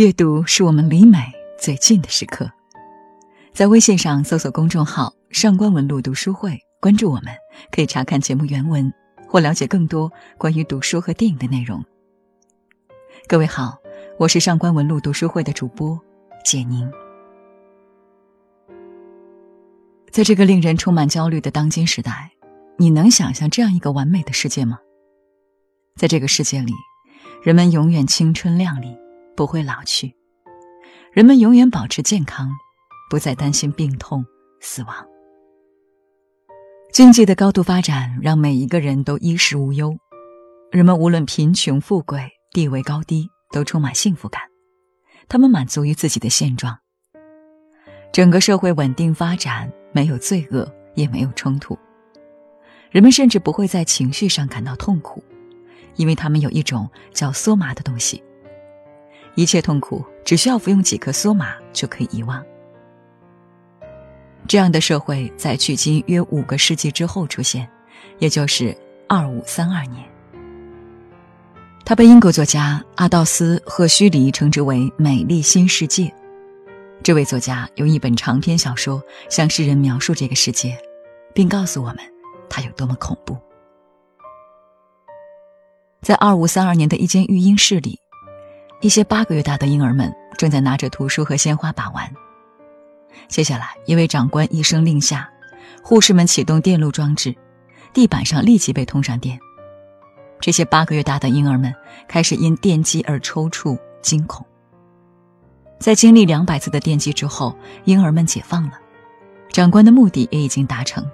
阅读是我们离美最近的时刻。在微信上搜索公众号“上官文露读书会”，关注我们，可以查看节目原文或了解更多关于读书和电影的内容。各位好，我是上官文露读书会的主播简宁。在这个令人充满焦虑的当今时代，你能想象这样一个完美的世界吗？在这个世界里，人们永远青春靓丽。不会老去，人们永远保持健康，不再担心病痛、死亡。经济的高度发展让每一个人都衣食无忧，人们无论贫穷富贵、地位高低，都充满幸福感。他们满足于自己的现状。整个社会稳定发展，没有罪恶，也没有冲突。人们甚至不会在情绪上感到痛苦，因为他们有一种叫梭麻的东西。一切痛苦只需要服用几颗梭麻就可以遗忘。这样的社会在距今约五个世纪之后出现，也就是二五三二年。他被英国作家阿道斯·赫胥黎称之为“美丽新世界”。这位作家用一本长篇小说向世人描述这个世界，并告诉我们它有多么恐怖。在二五三二年的一间育婴室里。一些八个月大的婴儿们正在拿着图书和鲜花把玩。接下来，一位长官一声令下，护士们启动电路装置，地板上立即被通上电。这些八个月大的婴儿们开始因电击而抽搐、惊恐。在经历两百次的电击之后，婴儿们解放了，长官的目的也已经达成。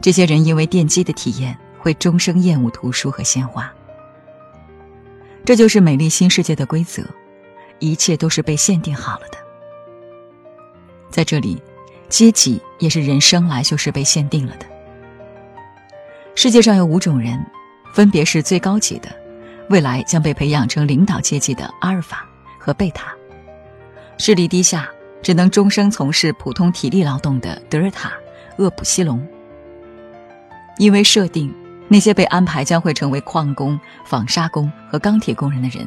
这些人因为电击的体验，会终生厌恶图书和鲜花。这就是美丽新世界的规则，一切都是被限定好了的。在这里，阶级也是人生来就是被限定了的。世界上有五种人，分别是最高级的，未来将被培养成领导阶级的阿尔法和贝塔；视力低下，只能终生从事普通体力劳动的德尔塔、厄普西龙。因为设定。那些被安排将会成为矿工、纺纱工和钢铁工人的人，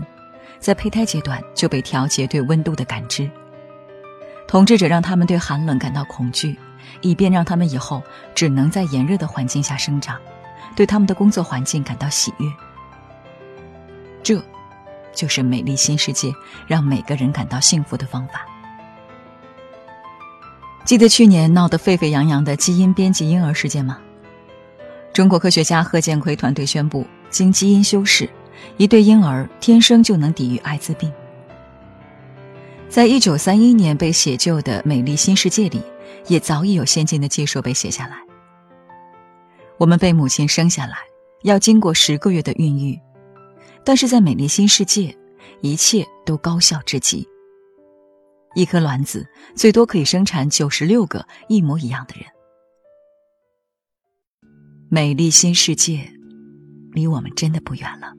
在胚胎阶段就被调节对温度的感知。统治者让他们对寒冷感到恐惧，以便让他们以后只能在炎热的环境下生长，对他们的工作环境感到喜悦。这，就是美丽新世界让每个人感到幸福的方法。记得去年闹得沸沸扬扬的基因编辑婴儿事件吗？中国科学家贺建奎团队宣布，经基因修饰，一对婴儿天生就能抵御艾滋病。在一九三一年被写就的《美丽新世界》里，也早已有先进的技术被写下来。我们被母亲生下来，要经过十个月的孕育，但是在《美丽新世界》，一切都高效至极。一颗卵子最多可以生产九十六个一模一样的人。美丽新世界，离我们真的不远了。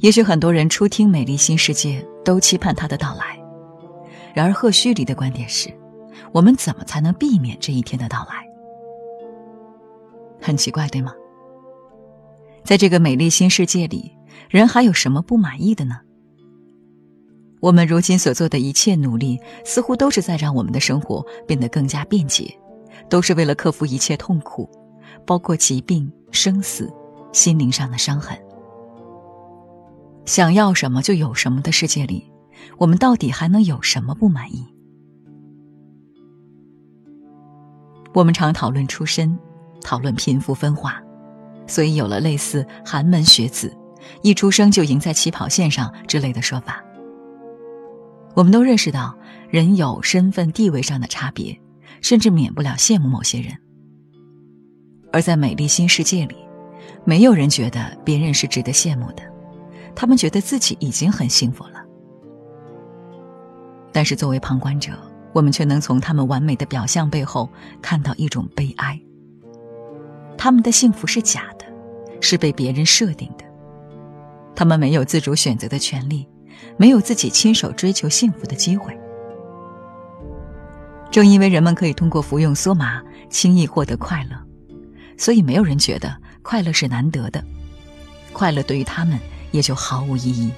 也许很多人初听《美丽新世界》都期盼它的到来，然而赫胥黎的观点是：我们怎么才能避免这一天的到来？很奇怪，对吗？在这个美丽新世界里，人还有什么不满意的呢？我们如今所做的一切努力，似乎都是在让我们的生活变得更加便捷。都是为了克服一切痛苦，包括疾病、生死、心灵上的伤痕。想要什么就有什么的世界里，我们到底还能有什么不满意？我们常讨论出身，讨论贫富分化，所以有了类似“寒门学子”“一出生就赢在起跑线上”之类的说法。我们都认识到，人有身份地位上的差别。甚至免不了羡慕某些人，而在美丽新世界里，没有人觉得别人是值得羡慕的，他们觉得自己已经很幸福了。但是作为旁观者，我们却能从他们完美的表象背后看到一种悲哀：他们的幸福是假的，是被别人设定的，他们没有自主选择的权利，没有自己亲手追求幸福的机会。正因为人们可以通过服用梭麻轻易获得快乐，所以没有人觉得快乐是难得的，快乐对于他们也就毫无意义。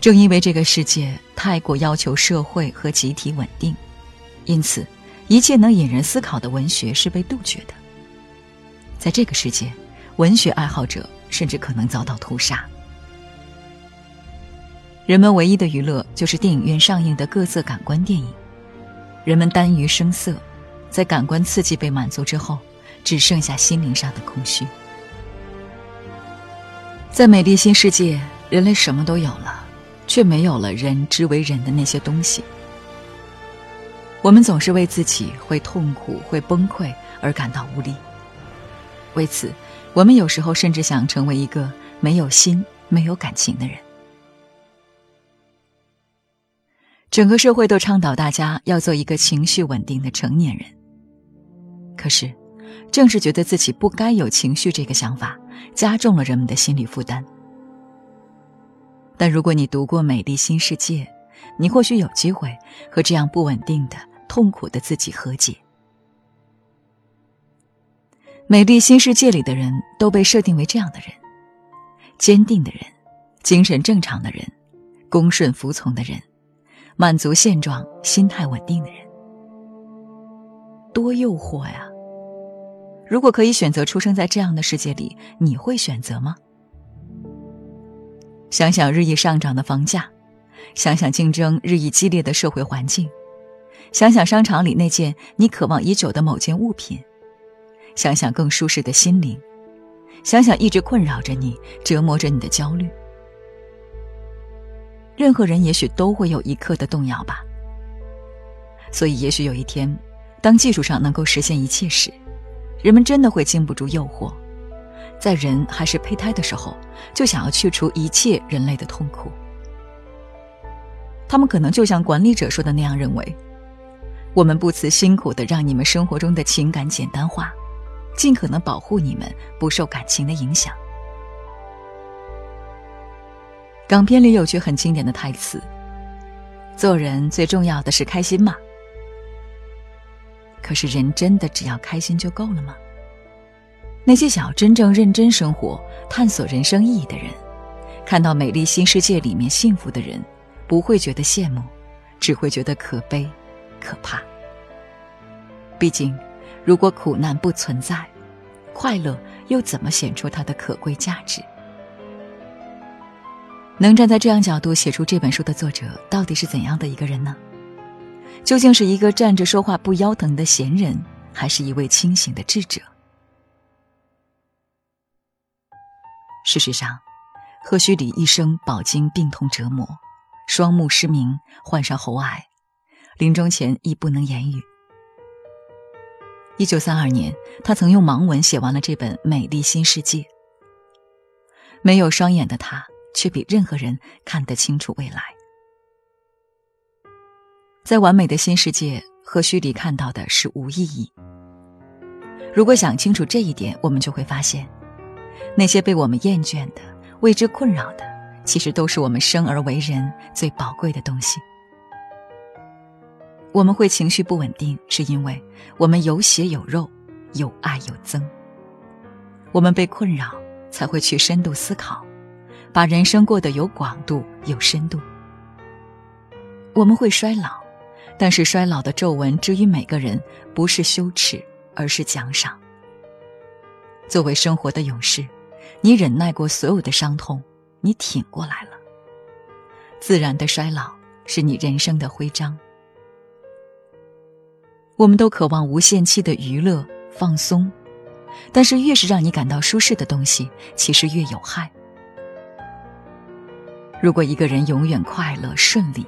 正因为这个世界太过要求社会和集体稳定，因此一切能引人思考的文学是被杜绝的。在这个世界，文学爱好者甚至可能遭到屠杀。人们唯一的娱乐就是电影院上映的各色感官电影，人们耽于声色，在感官刺激被满足之后，只剩下心灵上的空虚。在美丽新世界，人类什么都有了，却没有了人之为人的那些东西。我们总是为自己会痛苦、会崩溃而感到无力。为此，我们有时候甚至想成为一个没有心、没有感情的人。整个社会都倡导大家要做一个情绪稳定的成年人。可是，正是觉得自己不该有情绪这个想法。加重了人们的心理负担。但如果你读过《美丽新世界》，你或许有机会和这样不稳定的、痛苦的自己和解。《美丽新世界》里的人都被设定为这样的人：坚定的人，精神正常的人，恭顺服从的人，满足现状、心态稳定的人。多诱惑呀！如果可以选择出生在这样的世界里，你会选择吗？想想日益上涨的房价，想想竞争日益激烈的社会环境，想想商场里那件你渴望已久的某件物品，想想更舒适的心灵，想想一直困扰着你、折磨着你的焦虑。任何人也许都会有一刻的动摇吧。所以，也许有一天，当技术上能够实现一切时，人们真的会经不住诱惑，在人还是胚胎的时候，就想要去除一切人类的痛苦。他们可能就像管理者说的那样认为：我们不辞辛苦的让你们生活中的情感简单化，尽可能保护你们不受感情的影响。港片里有句很经典的台词：“做人最重要的是开心嘛。”可是，人真的只要开心就够了吗？那些想要真正认真生活、探索人生意义的人，看到美丽新世界里面幸福的人，不会觉得羡慕，只会觉得可悲、可怕。毕竟，如果苦难不存在，快乐又怎么显出它的可贵价值？能站在这样角度写出这本书的作者，到底是怎样的一个人呢？究竟是一个站着说话不腰疼的闲人，还是一位清醒的智者？事实上，赫胥黎一生饱经病痛折磨，双目失明，患上喉癌，临终前亦不能言语。一九三二年，他曾用盲文写完了这本《美丽新世界》。没有双眼的他，却比任何人看得清楚未来。在完美的新世界，和虚里看到的是无意义。如果想清楚这一点，我们就会发现，那些被我们厌倦的、为之困扰的，其实都是我们生而为人最宝贵的东西。我们会情绪不稳定，是因为我们有血有肉，有爱有憎。我们被困扰，才会去深度思考，把人生过得有广度、有深度。我们会衰老。但是衰老的皱纹之于每个人，不是羞耻，而是奖赏。作为生活的勇士，你忍耐过所有的伤痛，你挺过来了。自然的衰老是你人生的徽章。我们都渴望无限期的娱乐放松，但是越是让你感到舒适的东西，其实越有害。如果一个人永远快乐顺利，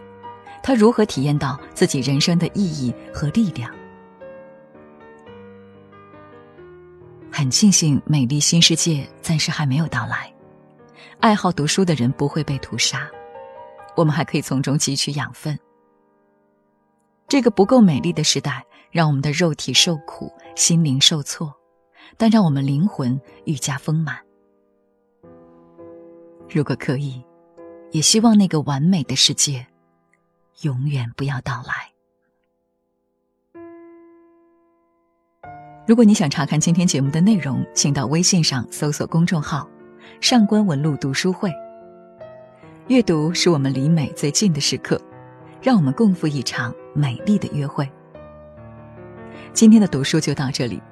他如何体验到自己人生的意义和力量？很庆幸，美丽新世界暂时还没有到来，爱好读书的人不会被屠杀，我们还可以从中汲取养分。这个不够美丽的时代，让我们的肉体受苦，心灵受挫，但让我们灵魂愈加丰满。如果可以，也希望那个完美的世界。永远不要到来。如果你想查看今天节目的内容，请到微信上搜索公众号“上官文露读书会”。阅读是我们离美最近的时刻，让我们共赴一场美丽的约会。今天的读书就到这里，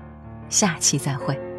下期再会。